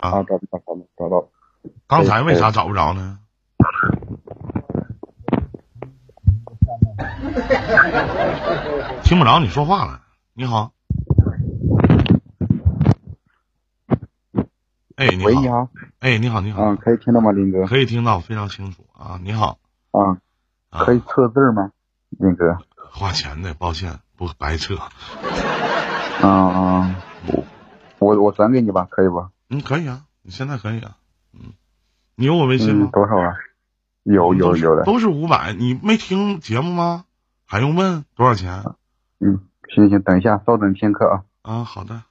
啊，找，找到找到找到，刚才为啥找不着呢？听不着你说话了。你好，哎，你喂，你好，好，哎，你好，你好，啊，可以听到吗，林哥？可以听到，非常清楚啊。你好，啊，啊可以测字吗，林哥？花钱的，抱歉，不白测。啊啊，我我我转给你吧，可以不？嗯，可以啊，你现在可以啊。嗯，你有我微信嗯，吗？多少啊？有有有的，都是五百。你没听节目吗？还用问多少钱？嗯，行行，等一下，稍等片刻啊。啊，好的，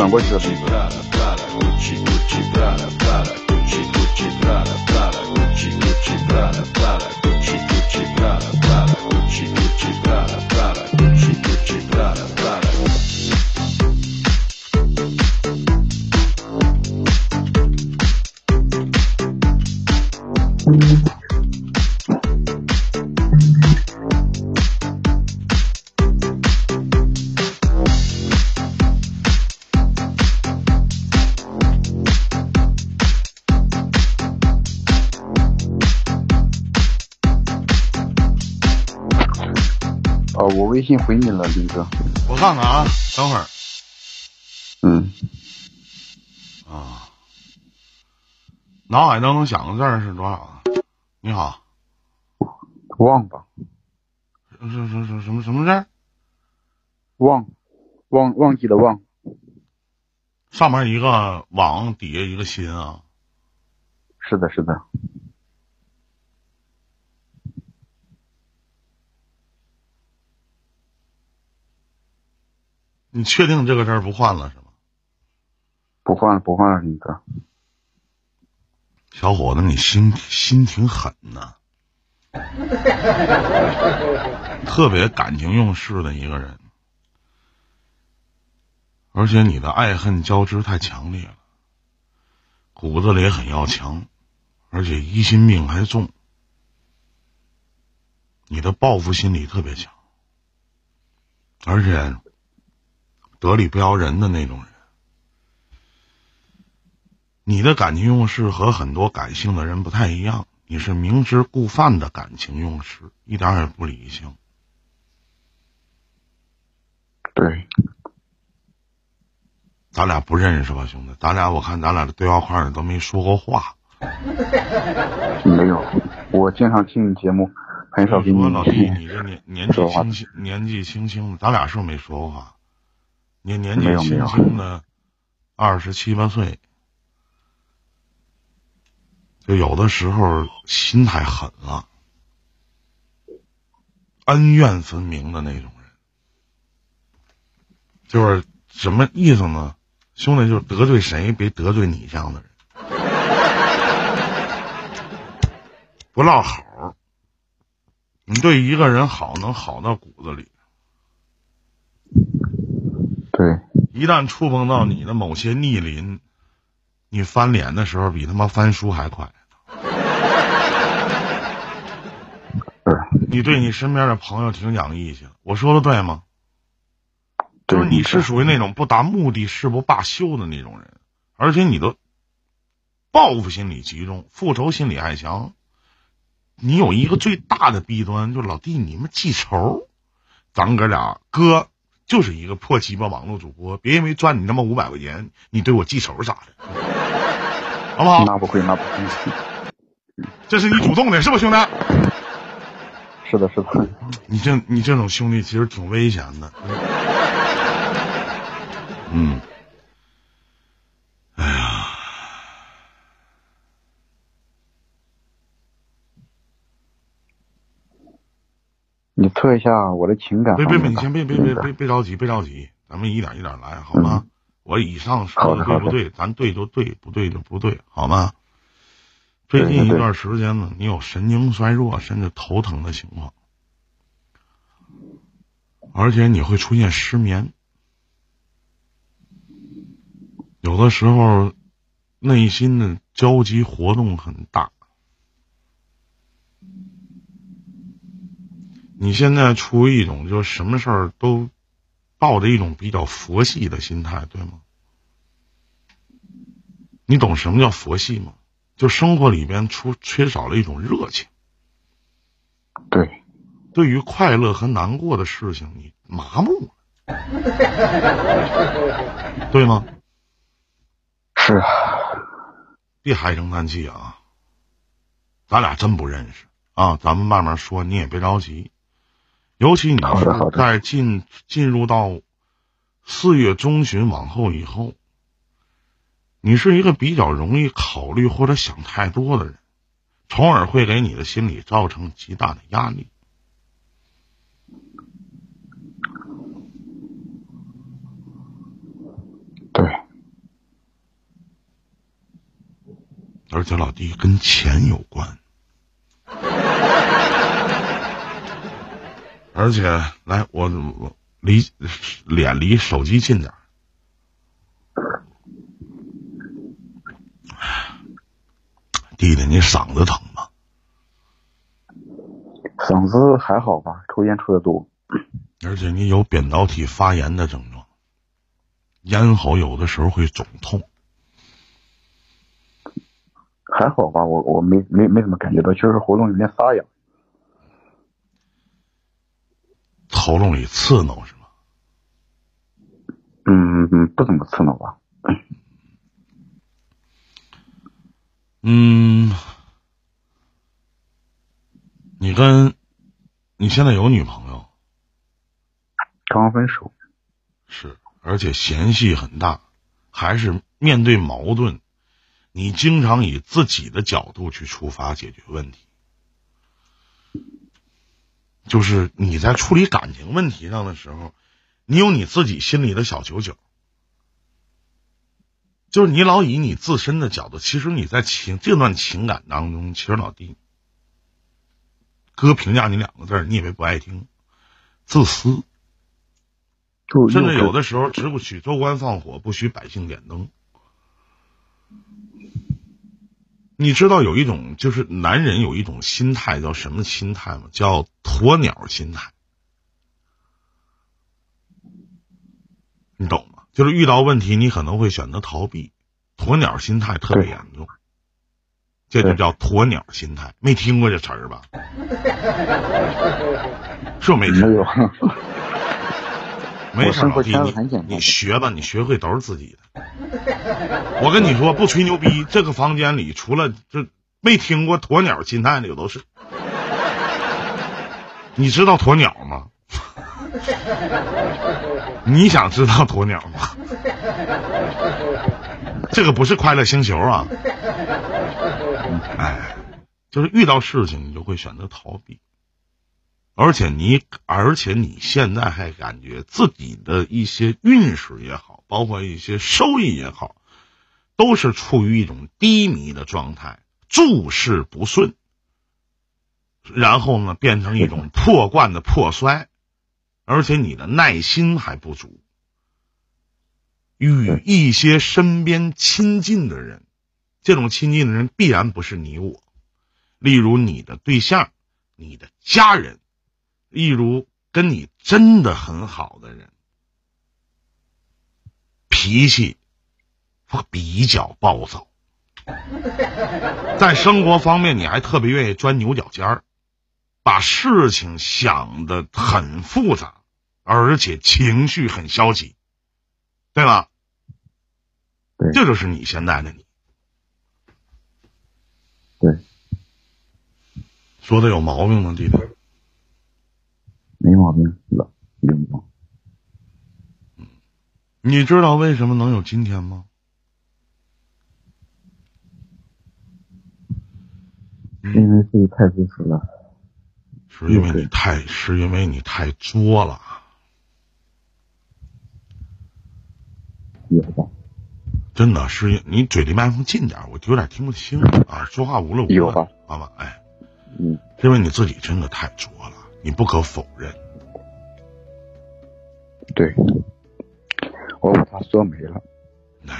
转过去的是一个。微信回你了，林哥。我看看啊，等会儿嗯，啊。脑海当中想的字儿是多少啊？你好，忘吧，是是是是什么什么字儿？忘，忘忘记的忘。上面一个网，底下一个心啊。是的，是的。你确定这个事儿不换了是吗？不换了，不换了，林哥。小伙子，你心心挺狠呐，特别感情用事的一个人，而且你的爱恨交织太强烈了，骨子里很要强，而且疑心病还重，你的报复心理特别强，而且得理不饶人的那种人。你的感情用事和很多感性的人不太一样，你是明知故犯的感情用事，一点儿也不理性。对，咱俩不认识吧，兄弟？咱俩我看咱俩的对话框里都没说过话。没有，我经常听你节目，很少说老弟，你这年年纪轻轻，年纪轻轻的，咱俩是不是没说过话？你年纪轻轻的，二十七八岁，就有的时候心太狠了，恩怨分明的那种人，就是什么意思呢？兄弟，就是得罪谁别得罪你这样的人，不落好。你对一个人好，能好到骨子里。对，一旦触碰到你的某些逆鳞，你翻脸的时候比他妈翻书还快。你对你身边的朋友挺讲义气的，我说的对吗？就是你是属于那种不达目的誓不罢休的那种人，而且你的报复心理集中，复仇心理还强。你有一个最大的弊端，就是老弟你们记仇。咱哥俩哥就是一个破鸡巴网络主播，别因为赚你他妈五百块钱，你对我记仇啥的，好不好？那不会，那不会。这是你主动的，是不兄弟？是的，是的。你这你这种兄弟其实挺危险的。嗯，哎呀，你测一下我的情感别别别。你先别别别别别着急，别着急，咱们一点一点来，好吗？我以上说的对不对？咱对就对，不对就不对，好吗？最近一段时间呢，你有神经衰弱甚至头疼的情况，而且你会出现失眠，有的时候内心的焦集活动很大。你现在处于一种就是什么事儿都抱着一种比较佛系的心态，对吗？你懂什么叫佛系吗？就生活里边出缺少了一种热情。对，对于快乐和难过的事情，你麻木了，对吗？是啊。别唉声叹气啊！咱俩真不认识啊，咱们慢慢说，你也别着急。尤其你是在进进入到四月中旬往后以后，你是一个比较容易考虑或者想太多的人，从而会给你的心理造成极大的压力。对，而且老弟跟钱有关。而且，来，我我离脸离手机近点弟弟，你嗓子疼吗？嗓子还好吧，抽烟抽的多。而且你有扁桃体发炎的症状，咽喉有的时候会肿痛。还好吧，我我没没没怎么感觉到，就是喉咙有点沙哑。喉咙里刺挠是吗？嗯嗯，不怎么刺挠吧。嗯，你跟你现在有女朋友？刚分手。是，而且嫌隙很大，还是面对矛盾，你经常以自己的角度去出发解决问题。就是你在处理感情问题上的时候，你有你自己心里的小九九。就是你老以你自身的角度，其实你在情这段情感当中，其实老弟，哥评价你两个字，你以为不爱听，自私，甚至有的时候，只不许州官放火，不许百姓点灯。你知道有一种就是男人有一种心态叫什么心态吗？叫鸵鸟心态。你懂吗？就是遇到问题，你可能会选择逃避，鸵鸟心态特别严重，这就叫鸵鸟心态。没听过这词儿吧？是没听过。没事，老弟，你你学吧，你学会都是自己的。我跟你说，不吹牛逼，这个房间里除了这没听过鸵鸟心态的有都是。你知道鸵鸟吗？你想知道鸵鸟吗？这个不是快乐星球啊！哎，就是遇到事情你就会选择逃避。而且你，而且你现在还感觉自己的一些运势也好，包括一些收益也好，都是处于一种低迷的状态，诸事不顺，然后呢，变成一种破罐子破摔，而且你的耐心还不足，与一些身边亲近的人，这种亲近的人必然不是你我，例如你的对象、你的家人。例如，跟你真的很好的人，脾气比较暴躁，在生活方面你还特别愿意钻牛角尖儿，把事情想的很复杂，而且情绪很消极，对吧？这就是你现在的你。对，说的有毛病吗，弟弟？没毛病，了，有毛。嗯，你知道为什么能有今天吗？是因为自己太自私了。是因为你太，是因为你太作了。有吧？真的是你嘴离麦克风近点，我有点听不清啊，说话无了无了。有吧？好吧，哎，嗯，因为你自己真的太作了，你不可否认。对，我把他说没了。哎，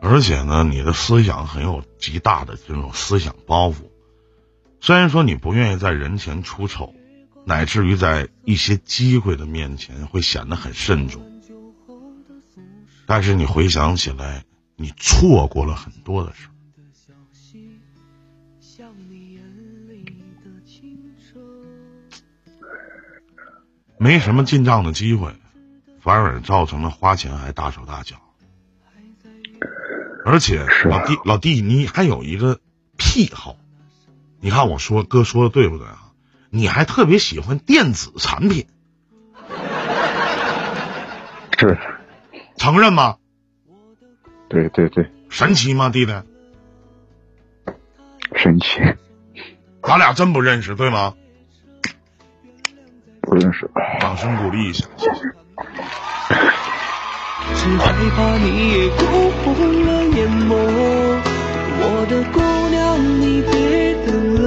而且呢，你的思想很有极大的这种思想包袱。虽然说你不愿意在人前出丑，乃至于在一些机会的面前会显得很慎重，但是你回想起来，你错过了很多的事。没什么进账的机会，反而造成了花钱还大手大脚。而且老弟，老弟，你还有一个癖好，你看我说哥说的对不对啊？你还特别喜欢电子产品，是承认吗？对对对，神奇吗，弟弟？神奇。咱俩真不认识对吗？掌声鼓励一下，谢谢。只害怕你也哭红了眼眸，我的姑娘你别等了，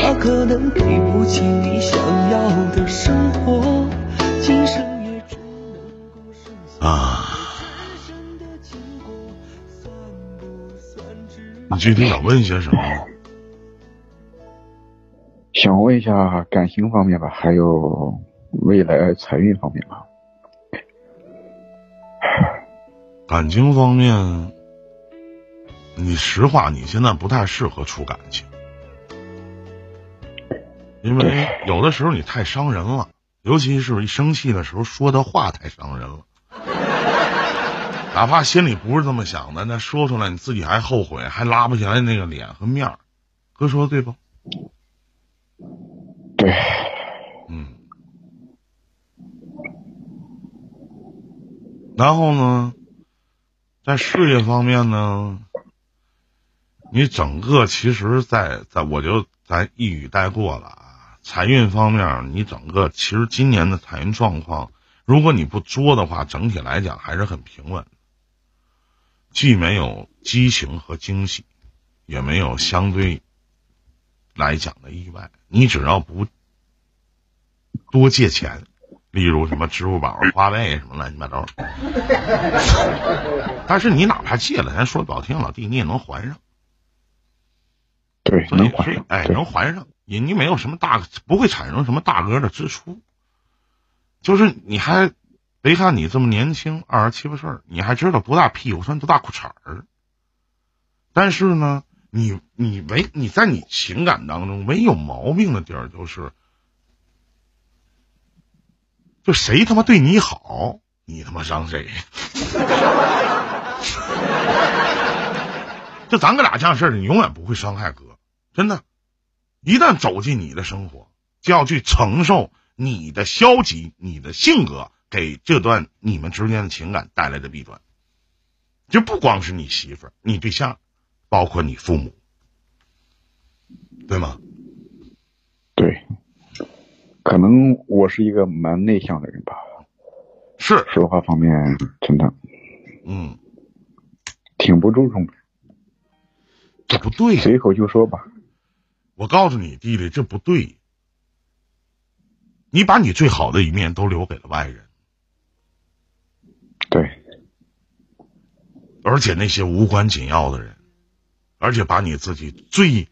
他可能给不起你想要的生活，今生也只能够剩下啊。你具体想问些什么？想问一下感情方面吧，还有未来财运方面吧。感情方面，你实话，你现在不太适合处感情，因为有的时候你太伤人了，尤其是一生气的时候说的话太伤人了。哪怕心里不是这么想的，那说出来你自己还后悔，还拉不下来那个脸和面儿。哥说的对不？对，嗯。然后呢，在事业方面呢，你整个其实在，在我就咱一语带过了啊。财运方面，你整个其实今年的财运状况，如果你不作的话，整体来讲还是很平稳，既没有激情和惊喜，也没有相对来讲的意外。你只要不多借钱，例如什么支付宝、花呗什么乱七八糟，但是你哪怕借了，咱说不好听，老弟你也能还上。对，能还上。哎，能还上，也你没有什么大，不会产生什么大额的支出。就是你还别看你这么年轻，二十七八岁，你还知道多大屁股穿多大裤衩儿。但是呢，你你唯你在你情感当中唯有毛病的地儿就是，就谁他妈对你好，你他妈伤谁。就咱哥俩这样事儿，你永远不会伤害哥，真的。一旦走进你的生活，就要去承受你的消极、你的性格给这段你们之间的情感带来的弊端。就不光是你媳妇儿、你对象，包括你父母，对吗？对，可能我是一个蛮内向的人吧，是，说话方面真的嗯，挺不注重的，这不对。随口就说吧。我告诉你，弟弟，这不对。你把你最好的一面都留给了外人，对，而且那些无关紧要的人，而且把你自己最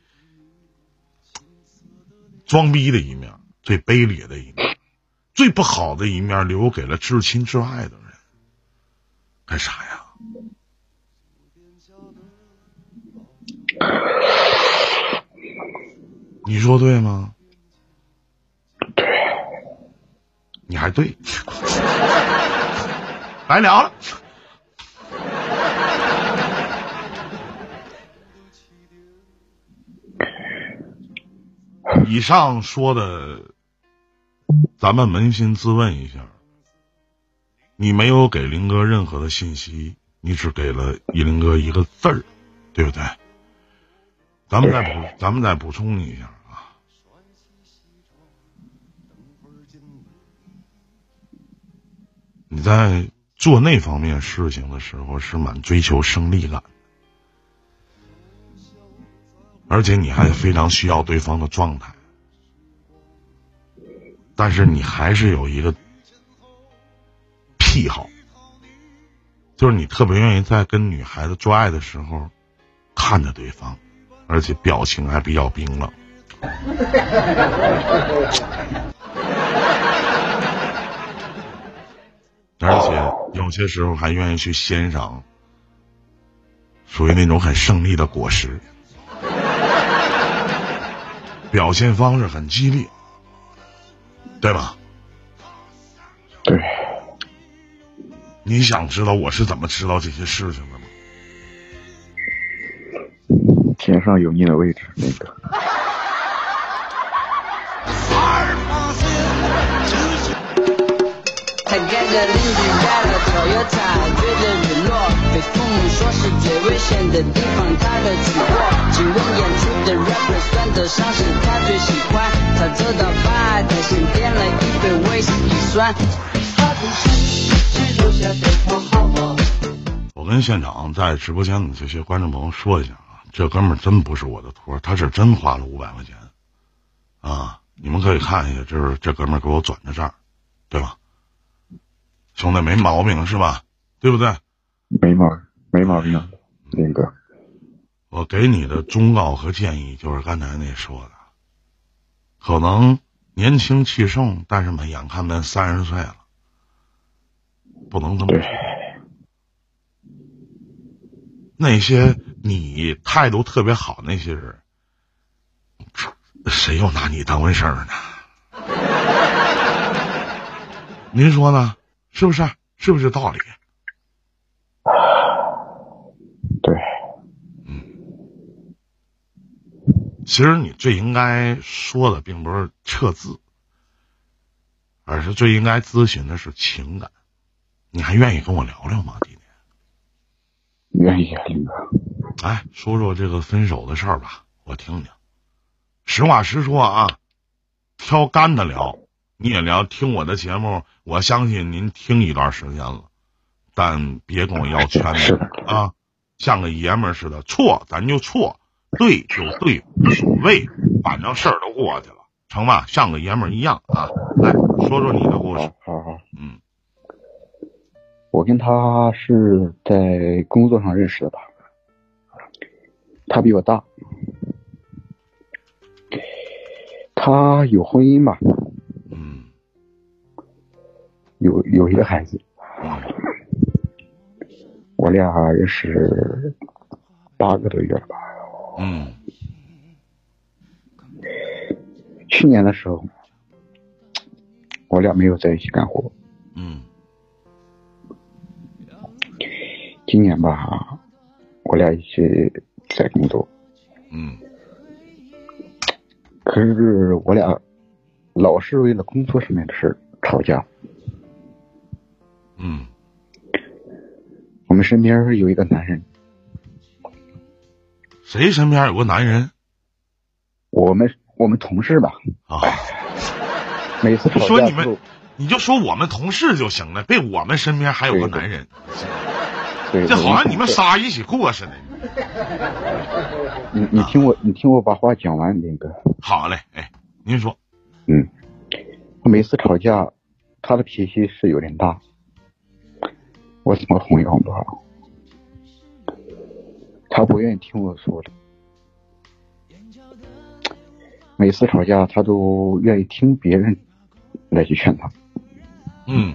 装逼的一面、最卑劣的一面、最不好的一面留给了至亲至爱的人，干啥呀？你说对吗？对，你还对，白聊了。以上说的，咱们扪心自问一下，你没有给林哥任何的信息，你只给了一林哥一个字儿，对不对？咱们再补，咱们再补充一下啊。你在做那方面事情的时候是蛮追求胜利感，而且你还非常需要对方的状态，但是你还是有一个癖好，就是你特别愿意在跟女孩子做爱的时候看着对方，而且表情还比较冰冷。而且有些时候还愿意去欣赏，属于那种很胜利的果实，表现方式很激烈，对吧？对，你想知道我是怎么知道这些事情的吗？天上有你的位置，那个。他盖着邻居家的 Toyota，追着日落，被父母说是最危险的地方，他的去过。请问演出的 rapper 算得上是他最喜欢。他走到吧台先点了一杯威士忌酸。他不是只留下电话号码。我跟现场在直播间的这些观众朋友说一下啊，这哥们儿真不是我的托，他是真花了五百块钱啊！你们可以看一下，这是这哥们儿给我转的账，对吧？兄弟没毛病是吧？对不对？没毛没毛病，林哥。我给你的忠告和建议就是刚才那说的，可能年轻气盛，但是嘛，眼看奔三十岁了，不能这么。那些你态度特别好那些人，谁又拿你当回事儿呢？您说呢？是不是？是不是道理？对，其实你最应该说的并不是撤资，而是最应该咨询的是情感。你还愿意跟我聊聊吗？弟弟，愿意啊，林哥。哎，说说这个分手的事儿吧，我听听。实话实说啊，挑干的聊，你也聊。听我的节目，我相信您听一段时间了，但别跟我要圈子啊，像个爷们儿似的，错咱就错，对就对，无所谓，反正事儿都过去了，成吧？像个爷们儿一样啊。来说说你的故事好，好好，嗯我跟他是在工作上认识的吧？他比我大，他有婚姻吧，嗯有有一个孩子。嗯我俩认识八个多月了吧？嗯去年的时候，我俩没有在一起干活。嗯今年吧，我俩一起在工作，嗯可是我俩老是为了工作上面的事儿吵架。嗯我们身边有一个男人，谁身边有个男人我们我们同事吧，啊？每次吵说你们你就说我们同事就行了，别我们身边还有个男人，对，这好像你们仨一起过似的。你你听我你听我把话讲完，林哥。好嘞，哎，您说，嗯，每次吵架，他的脾气是有点大，我怎么哄也哄不好。他不愿意听我说的，每次吵架他都愿意听别人来去劝他。嗯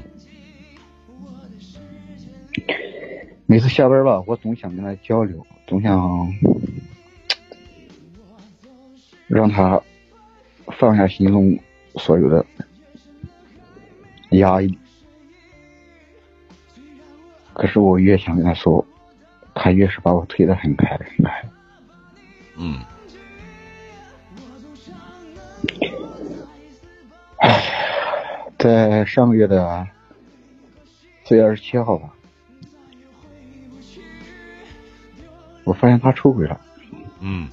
每次下班吧，我总想跟他交流，总想让他放下心中所有的压抑。可是我越想跟他说，他越是把我推得很开很开。嗯在上个月的四月二十七号吧，我发现他出轨了。嗯，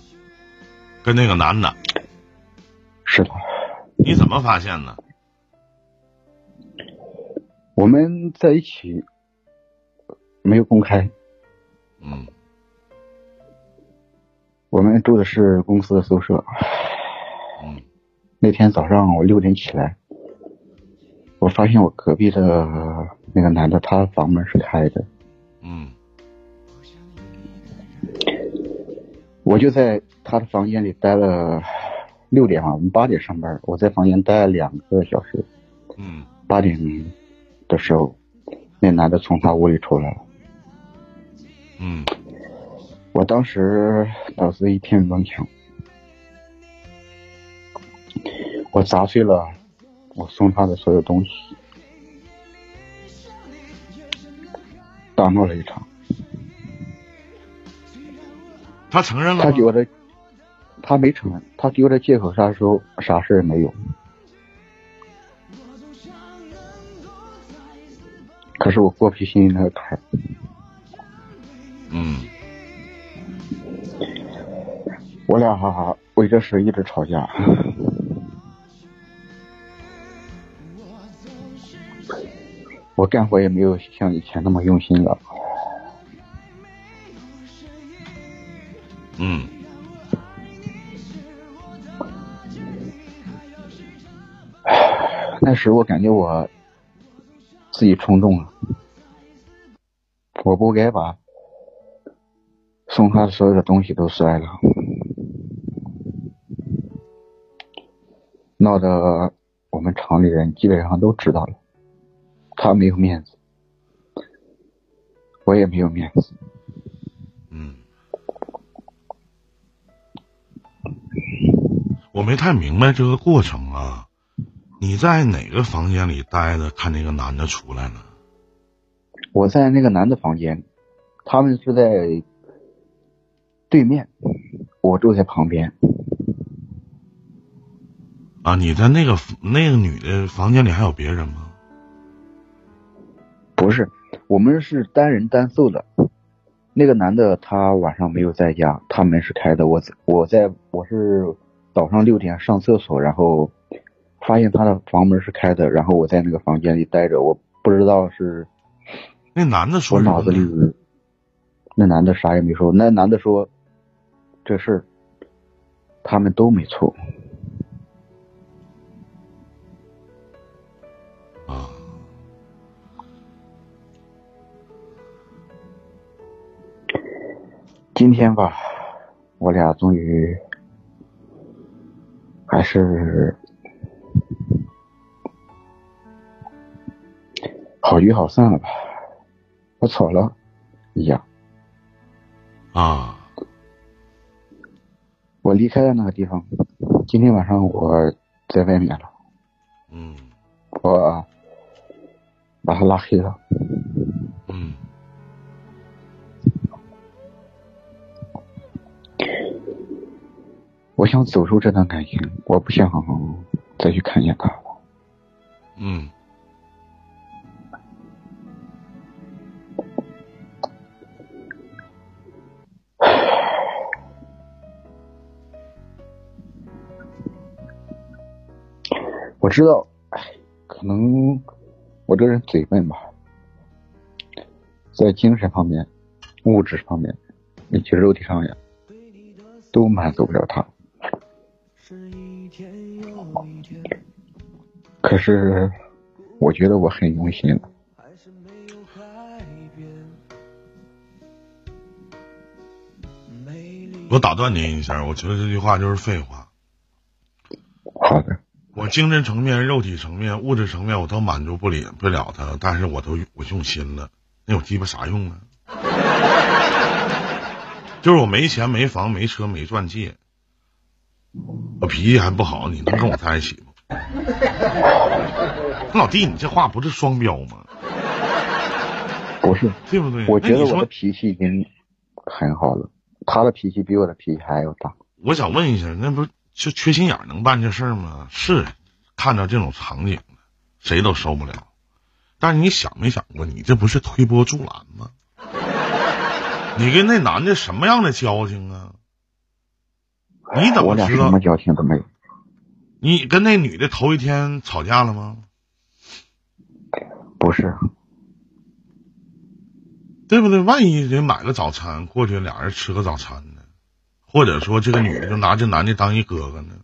跟那个男的，是的，你怎么发现的？我们在一起没有公开。嗯。我们住的是公司的宿舍。嗯。那天早上我六点起来，我发现我隔壁的那个男的，他房门是开的，嗯。我就在他的房间里待了六点嘛，我们八点上班，我在房间待了两个小时。嗯。八点的时候，那男的从他屋里出来了，嗯我当时脑子一片乱想，我砸碎了我送他的所有东西，大闹了一场。他承认了吗？他给我的，他没承认，他给我的借口啥时候啥事也没有。可是我过不去心里那个坎儿，嗯我俩哈哈为这事一直吵架。我干活也没有像以前那么用心了。嗯那时我感觉我自己冲动了，我不该把送他所有的东西都摔了，闹得我们厂里人基本上都知道了，他没有面子，我也没有面子。嗯，我没太明白这个过程啊。你在哪个房间里待着？看那个男的出来了。我在那个男的房间，他们是在对面，我住在旁边。啊，你在那个那个女的房间里还有别人吗？不是，我们是单人单宿的。那个男的他晚上没有在家，他门是开的。我在我在我是早上六点上厕所，然后发现他的房门是开的，然后我在那个房间里待着，我不知道是那男的说我脑子里？那男的啥也没说，那男的说这事儿他们都没错。啊，今天吧，我俩终于还是好聚好散了吧，不吵了一样。啊，我离开了那个地方，今天晚上我在外面了，嗯我把他拉黑了。嗯我想走出这段感情，我不想再去看见他了。嗯我知道，哎，可能我这人嘴笨吧，在精神方面、物质方面以及肉体上面，都满足不了他。可是，我觉得我很用心了。我打断您一下，我觉得这句话就是废话。精神层面、肉体层面、物质层面我都满足不了不了他，但是我都我用心了，那有鸡巴啥用啊？就是我没钱、没房、没车、没钻戒，我脾气还不好，你能跟我在一起吗？老弟，你这话不是双标吗？不是，对不对？我觉得我的脾气已经很好了，他的脾气比我的脾气还要大。我想问一下，那不是就缺心眼儿能办这事儿吗？是，看到这种场景，谁都受不了。但是你想没想过，你这不是推波助澜吗？你跟那男的什么样的交情啊？你怎么知道什么？交情都没有。你跟那女的头一天吵架了吗？不是，对不对？万一人买个早餐过去，俩人吃个早餐呢？或者说这个女的就拿这男的当一哥哥呢？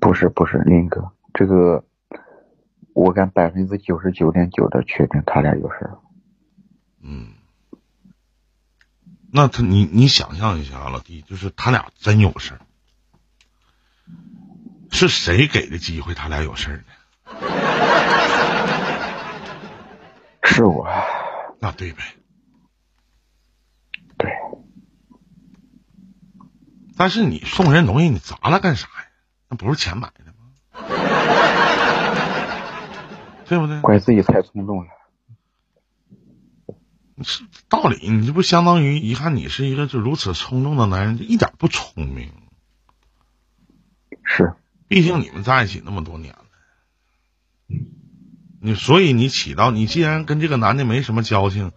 不是不是，林哥，这个我敢百分之九十九点九的确定他俩有事儿。嗯，那他你你想象一下啊，老弟，就是他俩真有事儿，是谁给的机会他俩有事儿呢？是我，那对呗。对，但是你送人东西，你砸了干啥呀？那不是钱买的吗？对不对？怪自己太冲动了。是道理，你这不相当于一看你是一个就如此冲动的男人，一点不聪明。是，毕竟你们在一起那么多年了，你所以你起到你既然跟这个男的没什么交情，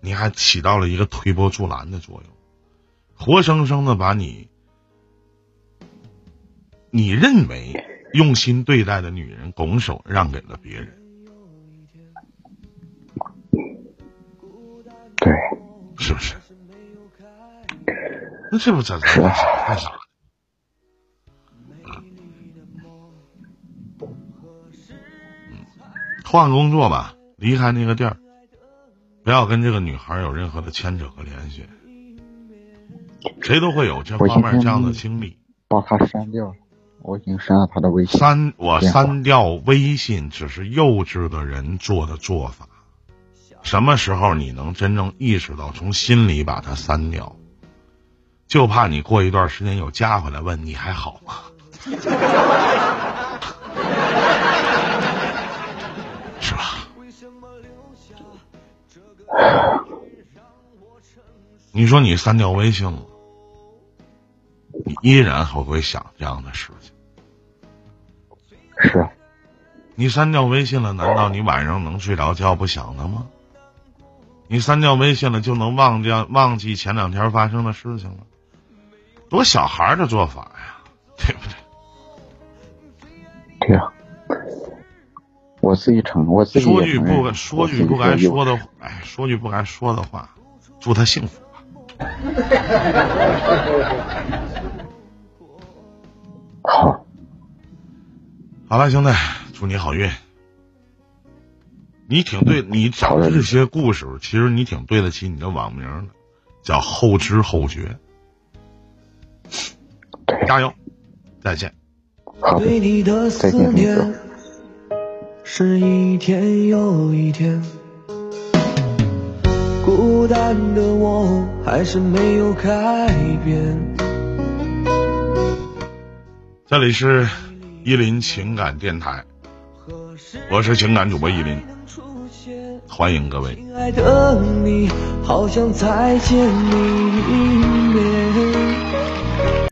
你还起到了一个推波助澜的作用，活生生的把你你认为用心对待的女人拱手让给了别人。对，是不是？那这不咋咋是啊干啥？嗯，换工作吧，离开那个地儿，不要跟这个女孩有任何的牵扯和联系。谁都会有这方面这样的经历。把他删掉了，我已经删了他的微信。删我删掉微信，只是幼稚的人做的做法。什么时候你能真正意识到从心里把它删掉？就怕你过一段时间又加回来问你还好吗？是吧？你说你删掉微信了，你依然还会想这样的事情？是，你删掉微信了，难道你晚上能睡着觉不想他吗？你删掉微信了，就能忘掉忘记前两天发生的事情了？多小孩儿的做法呀，对不对？对呀、我自己承，我自己说句不说句不该说的，哎，说句不该说的话，祝他幸福吧。好了，兄弟，祝你好运。你挺对，你讲这些故事，其实你挺对得起你的网名的，叫后知后觉。加油，再见。好的，对你的思再见，林念哥。是一天又一天，孤单的我还是没有改变。这里是依林情感电台，我是情感主播依林，欢迎各位。亲爱的你，好想再见你一面。